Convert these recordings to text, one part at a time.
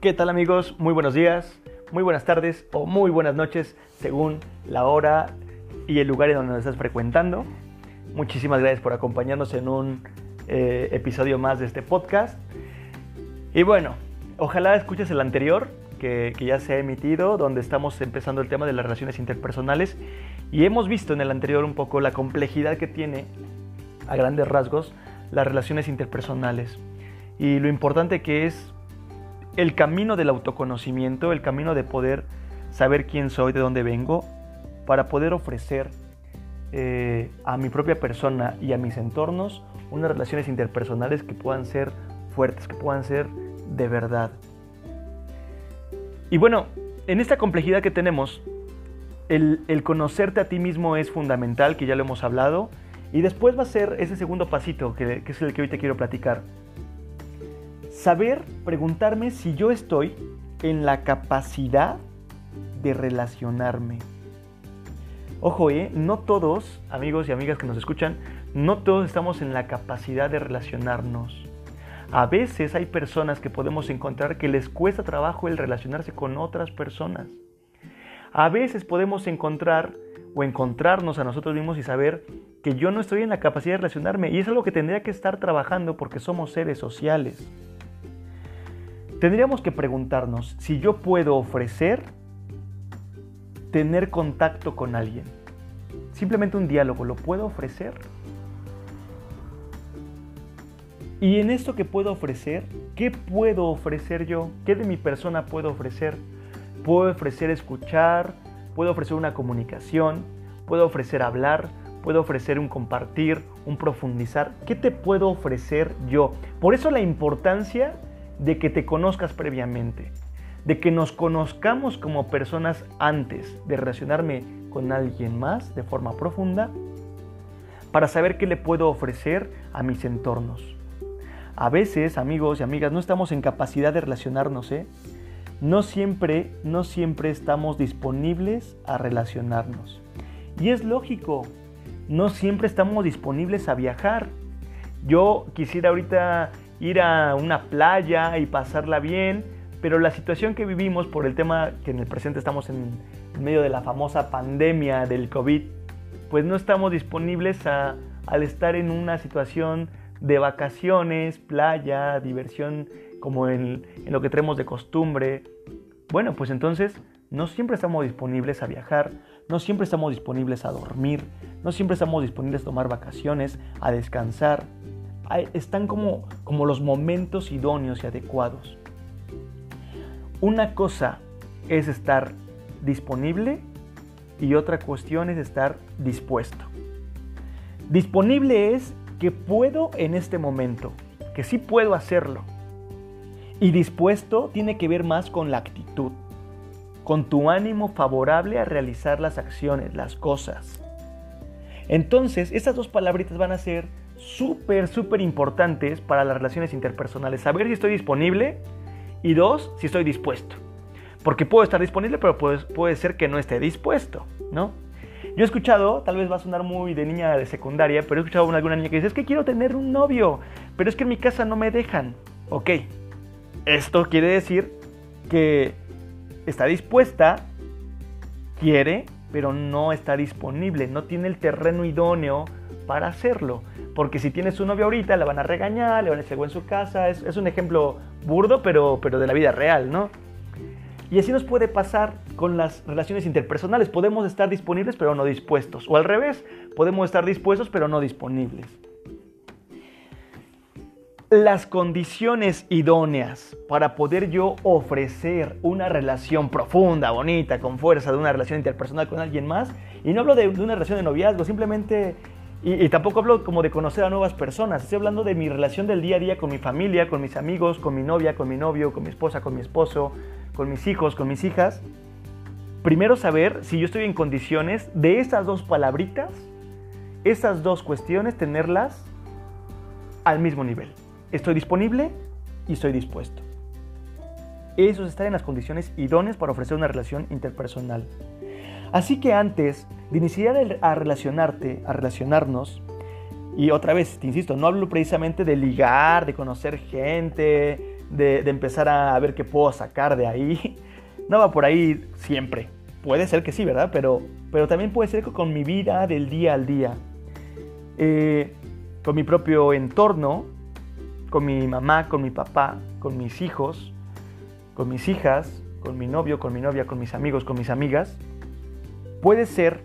¿Qué tal amigos? Muy buenos días, muy buenas tardes o muy buenas noches según la hora y el lugar en donde nos estás frecuentando. Muchísimas gracias por acompañarnos en un eh, episodio más de este podcast. Y bueno, ojalá escuches el anterior que, que ya se ha emitido, donde estamos empezando el tema de las relaciones interpersonales y hemos visto en el anterior un poco la complejidad que tiene a grandes rasgos las relaciones interpersonales y lo importante que es el camino del autoconocimiento, el camino de poder saber quién soy, de dónde vengo, para poder ofrecer eh, a mi propia persona y a mis entornos unas relaciones interpersonales que puedan ser fuertes, que puedan ser de verdad. Y bueno, en esta complejidad que tenemos, el, conocerte a ti mismo es fundamental, que ya lo hemos hablado, y después va a ser ese segundo pasito, que, que es el que hoy te quiero platicar saber preguntarme si yo estoy en la capacidad de relacionarme. Ojo, ¿eh? no todos, amigos y amigas que nos escuchan, no todos estamos en la capacidad de relacionarnos. A veces hay personas que podemos encontrar que les cuesta trabajo el relacionarse con otras personas. A veces podemos encontrar o encontrarnos a nosotros mismos y saber que yo no estoy en la capacidad de relacionarme y es algo que tendría que estar trabajando porque somos seres sociales. Tendríamos que preguntarnos si yo puedo ofrecer tener contacto con alguien. Simplemente un diálogo, ¿lo puedo ofrecer? Y en esto que puedo ofrecer, ¿qué puedo ofrecer yo? ¿Qué de mi persona puedo ofrecer? Puedo ofrecer escuchar, puedo ofrecer una comunicación, puedo ofrecer hablar, puedo ofrecer un compartir, un profundizar. ¿Qué te puedo ofrecer yo? Por eso la importancia de que te conozcas previamente, de que nos conozcamos como personas antes de relacionarme con alguien más de forma profunda, para saber qué le puedo ofrecer a mis entornos. A veces, amigos y amigas, no estamos en capacidad de relacionarnos, ¿eh? No siempre, no siempre estamos disponibles a relacionarnos. Y es lógico, no siempre estamos disponibles a viajar. Yo quisiera ahorita ir a una playa y pasarla bien, pero la situación que vivimos por el tema que en el presente estamos en, medio de la famosa pandemia del COVID, pues no estamos disponibles a, al estar en una situación de vacaciones, playa, diversión, como en, en lo que tenemos de costumbre. Bueno, pues entonces no siempre estamos disponibles a viajar, no siempre estamos disponibles a dormir, no siempre estamos disponibles a tomar vacaciones, a descansar están como, como los momentos idóneos y adecuados. Una cosa es estar disponible y otra cuestión es estar dispuesto. Disponible es que puedo en este momento, que sí puedo hacerlo. Y dispuesto tiene que ver más con la actitud, con tu ánimo favorable a realizar las acciones, las cosas. Entonces, estas dos palabritas van a ser súper, súper importantes para las relaciones interpersonales. Saber si estoy disponible y dos, si estoy dispuesto. Porque puedo estar disponible, pero puede, puede ser que no esté dispuesto, ¿no? Yo he escuchado, tal vez va a sonar muy de niña de secundaria, pero he escuchado a alguna niña que dice, es que quiero tener un novio, pero es que en mi casa no me dejan. Ok, esto quiere decir que está dispuesta, quiere, pero no está disponible, no tiene el terreno idóneo para hacerlo. Porque si tienes un novio ahorita, le van a regañar, le van a decir en su casa. Es, un ejemplo burdo, pero, pero de la vida real, ¿no? Y así nos puede pasar con las relaciones interpersonales. Podemos estar disponibles, pero no dispuestos. O al revés, podemos estar dispuestos, pero no disponibles. Las condiciones idóneas para poder yo ofrecer una relación profunda, bonita, con fuerza, de una relación interpersonal con alguien más, y no hablo de una relación de noviazgo, simplemente y, tampoco hablo como de conocer a nuevas personas, estoy hablando de mi relación del día a día con mi familia, con mis amigos, con mi novia, con mi novio, con mi esposa, con mi esposo, con mis hijos, con mis hijas. Primero saber si yo estoy en condiciones de esas dos palabritas, esas dos cuestiones, tenerlas al mismo nivel. Estoy disponible y estoy dispuesto. Eso es en las condiciones idóneas para ofrecer una relación interpersonal. Así que antes de iniciar a relacionarte, a relacionarnos, y otra vez, te insisto, no hablo precisamente de ligar, de conocer gente, de, empezar a ver qué puedo sacar de ahí. No va por ahí siempre. Puede ser que sí, ¿verdad? Pero, pero también puede ser con mi vida del día al día. Eh, con mi propio entorno, con mi mamá, con mi papá, con mis hijos, con mis hijas, con mi novio, con mi novia, con mis amigos, con mis amigas. Puede ser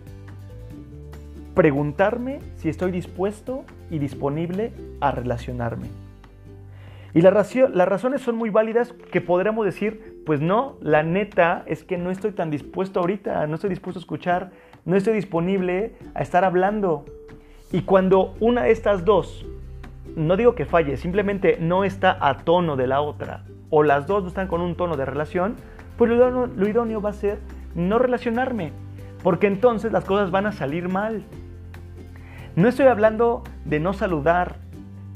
preguntarme si estoy dispuesto y disponible a relacionarme. Y las razones son muy válidas que podremos decir, pues no, la neta es que no estoy tan dispuesto ahorita, no estoy dispuesto a escuchar, no estoy disponible a estar hablando. Y cuando una de estas dos, no digo que falle, simplemente no está a tono de la otra, o las dos no están con un tono de relación, pues lo lo idóneo va a ser no relacionarme, porque entonces las cosas van a salir mal. No estoy hablando de no saludar,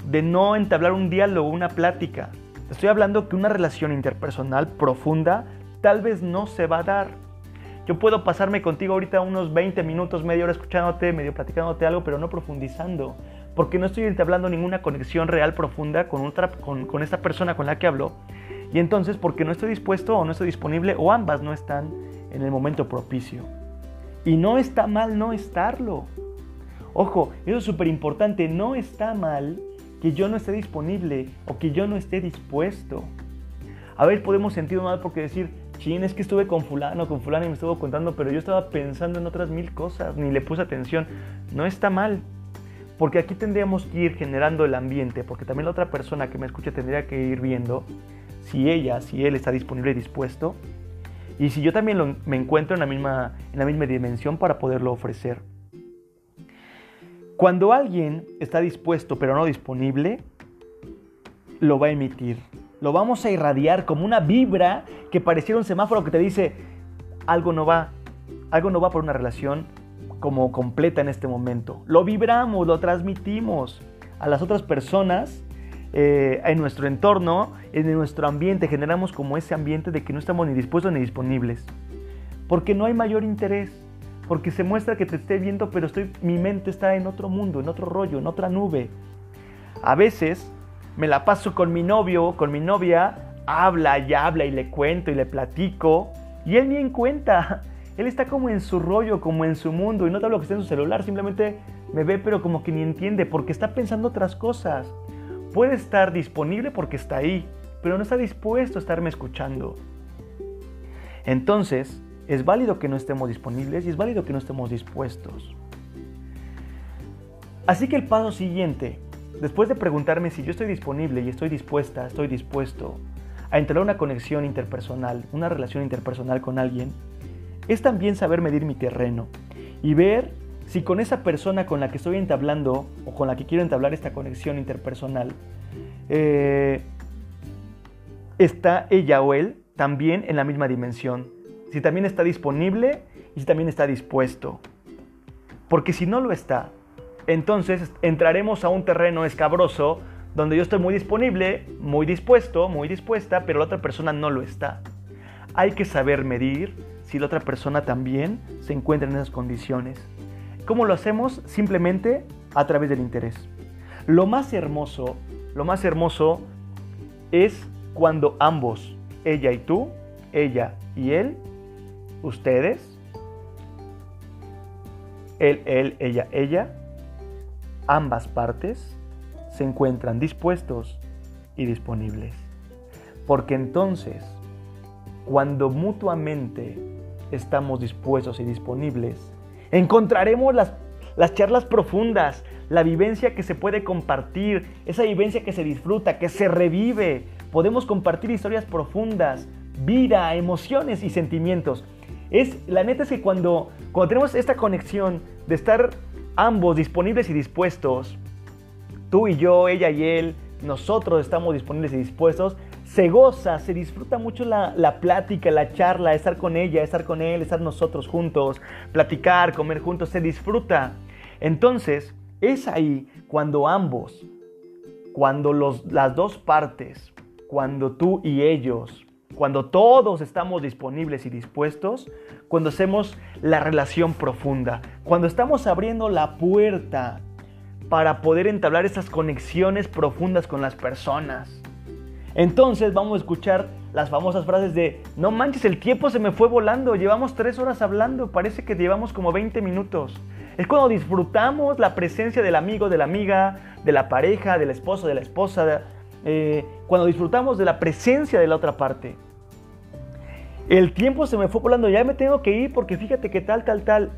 de no entablar un diálogo, una plática. Estoy hablando que una relación interpersonal profunda tal vez no se va a dar. Yo puedo pasarme contigo ahorita unos 20 minutos, media hora escuchándote, medio platicándote algo, pero no profundizando, porque no estoy entablando ninguna conexión real profunda con, con esta persona con la que hablo. Y entonces, porque no estoy dispuesto o no estoy disponible, o ambas no están en el momento propicio. Y no está mal no estarlo. Ojo, eso es súper importante, no está mal que yo no esté disponible o que yo no esté dispuesto. A ver, podemos sentir mal porque decir, chin, es que estuve con fulano, con fulano y me estuvo contando, pero yo estaba pensando en otras mil cosas, ni le puse atención. No está mal, porque aquí tendríamos que ir generando el ambiente, porque también la otra persona que me escucha tendría que ir viendo si ella, si él está disponible y dispuesto, y si yo también me encuentro en la, misma, en la misma dimensión para poderlo ofrecer. Cuando alguien está dispuesto pero no disponible, lo va a emitir. Lo vamos a irradiar como una vibra que pareciera un semáforo que te dice algo no va, algo no va por una relación como completa en este momento. Lo vibramos, lo transmitimos a las otras personas eh, en nuestro entorno, en nuestro ambiente, generamos como ese ambiente de que no estamos ni dispuestos ni disponibles. Porque no hay mayor interés porque se muestra que te esté viendo, pero estoy, mi mente está en otro mundo, en otro rollo, en otra nube. A veces me la paso con mi novio, con mi novia, habla y habla y le cuento y le platico, y él ni en cuenta. Él está como en su rollo, como en su mundo, y no te hablo que está en su celular, simplemente me ve, pero como que ni entiende, porque está pensando otras cosas. Puede estar disponible porque está ahí, pero no está dispuesto a estarme escuchando. Entonces, es válido que no estemos disponibles y es válido que no estemos dispuestos. Así que el paso siguiente, después de preguntarme si yo estoy disponible y estoy dispuesta, estoy dispuesto a entrar una conexión interpersonal, una relación interpersonal con alguien, es también saber medir mi terreno y ver si con esa persona con la que estoy entablando o con la que quiero entablar esta conexión interpersonal, eh, está ella o él también en la misma dimensión si también está disponible y si también está dispuesto. Porque si no lo está, entonces entraremos a un terreno escabroso donde yo estoy muy disponible, muy dispuesto, muy dispuesta, pero la otra persona no lo está. Hay que saber medir si la otra persona también se encuentra en esas condiciones. ¿Cómo lo hacemos? Simplemente a través del interés. Lo más hermoso, lo más hermoso es cuando ambos, ella y tú, ella y él, ustedes, él, él, ella, ella, ambas partes se encuentran dispuestos y disponibles. Porque entonces, cuando mutuamente estamos dispuestos y disponibles, encontraremos las, las charlas profundas, la vivencia que se puede compartir, esa vivencia que se disfruta, que se revive. Podemos compartir historias profundas, vida, emociones y sentimientos. Es, la neta es que cuando, cuando tenemos esta conexión de estar ambos disponibles y dispuestos, tú y yo, ella y él, nosotros estamos disponibles y dispuestos, se goza, se disfruta mucho la, la, plática, la charla, estar con ella, estar con él, estar nosotros juntos, platicar, comer juntos, se disfruta. Entonces, es ahí cuando ambos, cuando los, las dos partes, cuando tú y ellos cuando todos estamos disponibles y dispuestos, cuando hacemos la relación profunda, cuando estamos abriendo la puerta para poder entablar esas conexiones profundas con las personas. Entonces vamos a escuchar las famosas frases de, no manches, el tiempo se me fue volando, llevamos tres horas hablando, parece que llevamos como 20 minutos. Es cuando disfrutamos la presencia del amigo, de la amiga, de la pareja, del esposo, de la esposa, eh, cuando disfrutamos de la presencia de la otra parte. El tiempo se me fue volando, ya me tengo que ir porque fíjate que tal, tal, tal.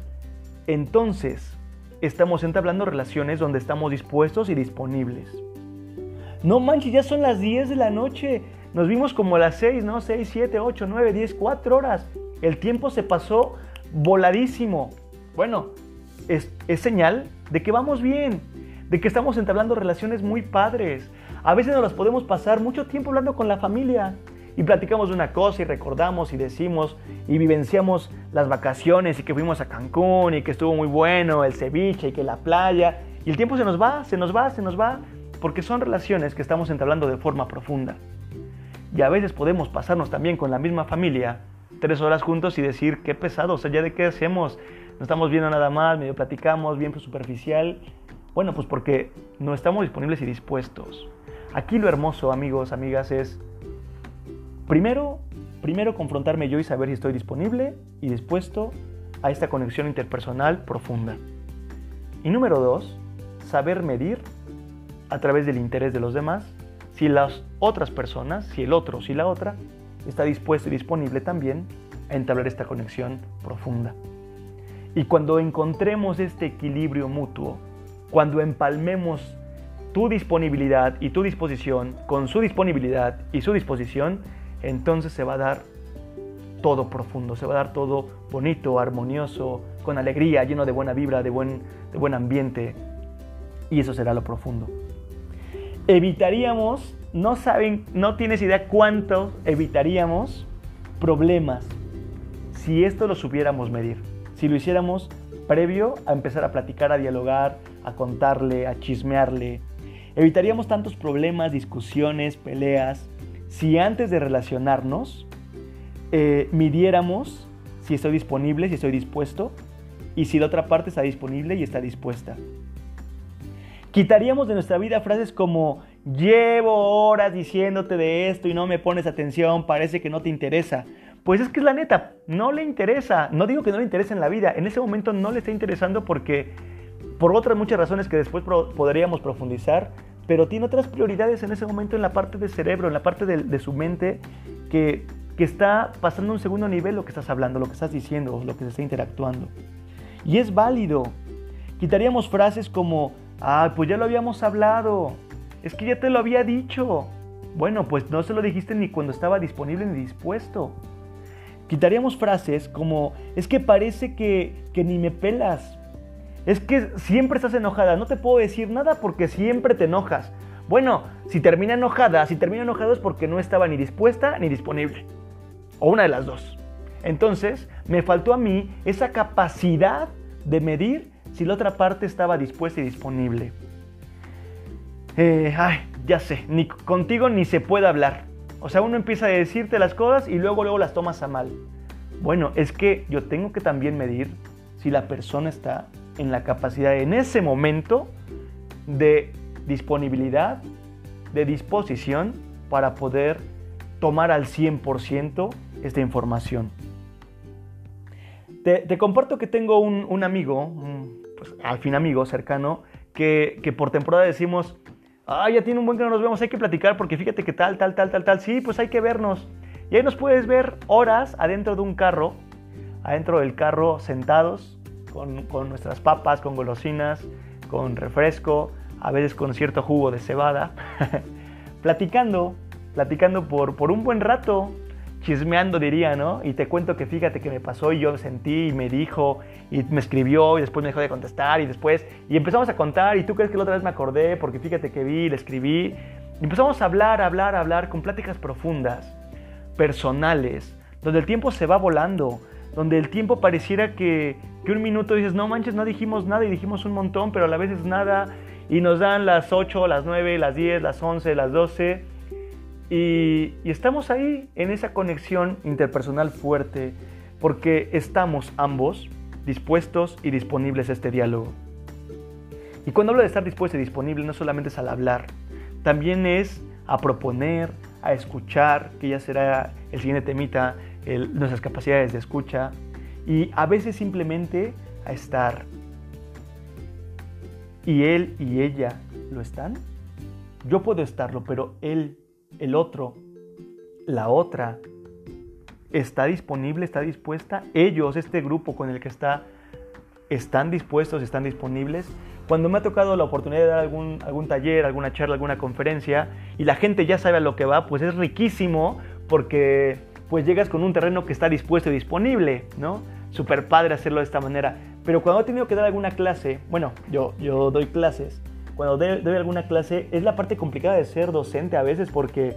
Entonces, estamos entablando relaciones donde estamos dispuestos y disponibles. No manches, ya son las 10 de la noche. Nos vimos como a las 6, ¿no? 6, 7, 8, 9, 10, 4 horas. El tiempo se pasó voladísimo. Bueno, es, es señal de que vamos bien, de que estamos entablando relaciones muy padres. A veces nos las podemos pasar mucho tiempo hablando con la familia y platicamos de una cosa y recordamos y decimos y vivenciamos las vacaciones y que fuimos a Cancún y que estuvo muy bueno el ceviche y que la playa y el tiempo se nos va, se nos va, se nos va porque son relaciones que estamos entablando de forma profunda. Y a veces podemos pasarnos también con la misma familia tres horas juntos y decir, qué pesado, o sea, ¿ya de qué hacemos? No estamos viendo nada más, medio platicamos, bien superficial. Bueno, pues porque no estamos disponibles y dispuestos. Aquí lo hermoso, amigos, amigas, es primero, primero confrontarme yo y saber si estoy disponible y dispuesto a esta conexión interpersonal profunda. Y número dos, saber medir a través del interés de los demás, si las otras personas, si el otro, si la otra, está dispuesto y disponible también a entablar esta conexión profunda. Y cuando encontremos este equilibrio mutuo, cuando empalmemos tu disponibilidad y tu disposición con su disponibilidad y su disposición, entonces se va a dar todo profundo, se va a dar todo bonito, armonioso, con alegría, lleno de buena vibra, de buen, de buen ambiente. Y eso será lo profundo evitaríamos, no saben, no tienes idea cuánto evitaríamos problemas si esto lo supiéramos medir, si lo hiciéramos previo a empezar a platicar, a dialogar, a contarle, a chismearle. Evitaríamos tantos problemas, discusiones, peleas, si antes de relacionarnos eh, midiéramos si estoy disponible, si estoy dispuesto, y si la otra parte está disponible y está dispuesta. Quitaríamos de nuestra vida frases como llevo horas diciéndote de esto y no me pones atención, parece que no te interesa. Pues es que es la neta, no le interesa. No digo que no le interese en la vida, en ese momento no le está interesando porque por otras muchas razones que después podríamos profundizar, pero tiene otras prioridades en ese momento en la parte del cerebro, en la parte de, su mente que, que está pasando a un segundo nivel lo que estás hablando, lo que estás diciendo, lo que se está interactuando. Y es válido. Quitaríamos frases como Ah, pues ya lo habíamos hablado. Es que ya te lo había dicho. Bueno, pues no se lo dijiste ni cuando estaba disponible ni dispuesto. Quitaríamos frases como, es que parece que, que ni me pelas. Es que siempre estás enojada. No te puedo decir nada porque siempre te enojas. Bueno, si termina enojada, si termina enojado es porque no estaba ni dispuesta ni disponible. O una de las dos. Entonces, me faltó a mí esa capacidad de medir si la otra parte estaba dispuesta y disponible. Eh, ay, ya sé, ni contigo ni se puede hablar. O sea, uno empieza a decirte las cosas y luego, luego las tomas a mal. Bueno, es que yo tengo que también medir si la persona está en la capacidad en ese momento de disponibilidad, de disposición para poder tomar al 100% esta información. Te, comparto que tengo un, amigo, pues, al fin amigo cercano, que, por temporada decimos, ah, ya tiene un buen que no nos vemos, hay que platicar porque fíjate que tal, tal, tal, tal, tal, sí, pues hay que vernos. Y ahí nos puedes ver horas adentro de un carro, adentro del carro sentados, con, nuestras papas, con golosinas, con refresco, a veces con cierto jugo de cebada, platicando, platicando por, por un buen rato, chismeando diría, ¿no? Y te cuento que fíjate que me pasó y yo sentí y me dijo y me escribió y después me dejó de contestar y después y empezamos a contar y tú crees que la otra vez me acordé porque fíjate que vi, le escribí. Y empezamos a hablar, hablar, hablar con pláticas profundas, personales, donde el tiempo se va volando, donde el tiempo pareciera que, un minuto dices, no manches, no dijimos nada y dijimos un montón, pero a la vez es nada y nos dan las 8, las 9, las 10, las 11, las 12 y, estamos ahí en esa conexión interpersonal fuerte porque estamos ambos dispuestos y disponibles a este diálogo. Y cuando hablo de estar dispuesto y disponible no solamente es al hablar, también es a proponer, a escuchar, que ya será el siguiente temita, nuestras capacidades de escucha, y a veces simplemente a estar. ¿Y él y ella lo están? Yo puedo estarlo, pero él, el otro, la otra, está disponible, está dispuesta. Ellos, este grupo con el que está, están dispuestos, están disponibles. Cuando me ha tocado la oportunidad de dar algún, algún taller, alguna charla, alguna conferencia y la gente ya sabe a lo que va, pues es riquísimo porque pues llegas con un terreno que está dispuesto y disponible, ¿no? Super padre hacerlo de esta manera. Pero cuando he tenido que dar alguna clase, bueno, yo, yo doy clases, cuando doy alguna clase es la parte complicada de ser docente a veces porque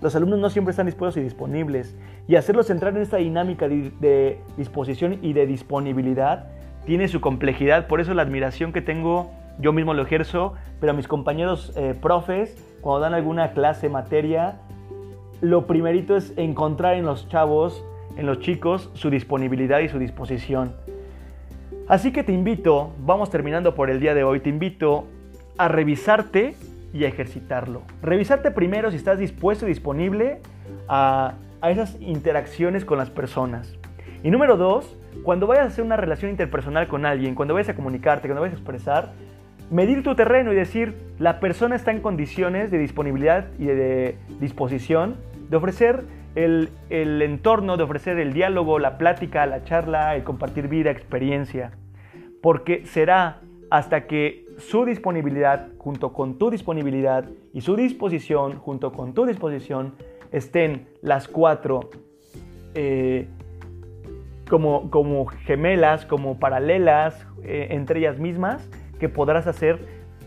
los alumnos no siempre están dispuestos y disponibles. Y hacerlos entrar en esta dinámica de, disposición y de disponibilidad tiene su complejidad. Por eso la admiración que tengo, yo mismo lo ejerzo, pero a mis compañeros eh, profes, cuando dan alguna clase, materia, lo primerito es encontrar en los chavos, en los chicos, su disponibilidad y su disposición. Así que te invito, vamos terminando por el día de hoy, te invito a revisarte y a ejercitarlo. Revisarte primero si estás dispuesto y disponible a, esas interacciones con las personas. Y número dos, cuando vayas a hacer una relación interpersonal con alguien, cuando vayas a comunicarte, cuando vayas a expresar, medir tu terreno y decir, la persona está en condiciones de disponibilidad y de, disposición de ofrecer el, el, entorno, de ofrecer el diálogo, la plática, la charla, el compartir vida, experiencia. Porque será hasta que su disponibilidad junto con tu disponibilidad y su disposición junto con tu disposición estén las cuatro eh, como, como, gemelas, como paralelas eh, entre ellas mismas, que podrás hacer,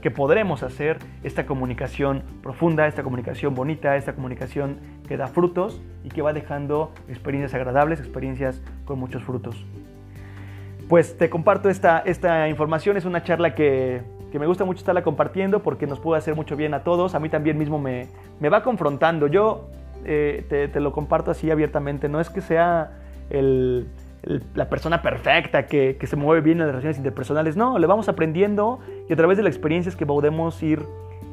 que podremos hacer esta comunicación profunda, esta comunicación bonita, esta comunicación que da frutos y que va dejando experiencias agradables, experiencias con muchos frutos pues te comparto esta, esta información. Es una charla que, me gusta mucho estarla compartiendo porque nos puede hacer mucho bien a todos. A mí también mismo me, va confrontando. Yo eh, te, lo comparto así abiertamente. No es que sea la persona perfecta que, se mueve bien en las relaciones interpersonales. No, le vamos aprendiendo y a través de las experiencias que podemos ir,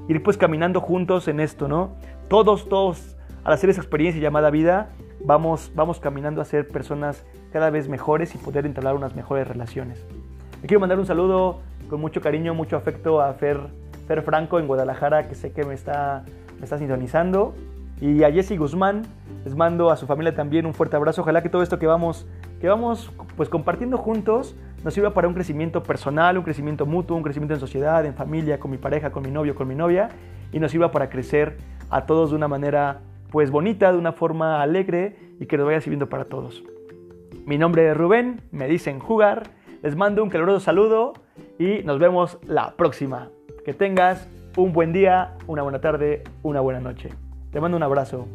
ir pues caminando juntos en esto, ¿no? Todos, todos, al hacer esa experiencia llamada vida, vamos, vamos caminando a ser personas cada vez mejores y poder entablar unas mejores relaciones. Le quiero mandar un saludo con mucho cariño, mucho afecto a Fer, Fer Franco en Guadalajara, que sé que me está, me está sintonizando. Y a Jesse Guzmán, les mando a su familia también un fuerte abrazo. Ojalá que todo esto que vamos, que vamos pues, compartiendo juntos nos sirva para un crecimiento personal, un crecimiento mutuo, un crecimiento en sociedad, en familia, con mi pareja, con mi novio, con mi novia. Y nos sirva para crecer a todos de una manera pues bonita, de una forma alegre y que nos vaya sirviendo para todos. Mi nombre es Rubén, me dicen jugar, les mando un caluroso saludo y nos vemos la próxima. Que tengas un buen día, una buena tarde, una buena noche. Te mando un abrazo.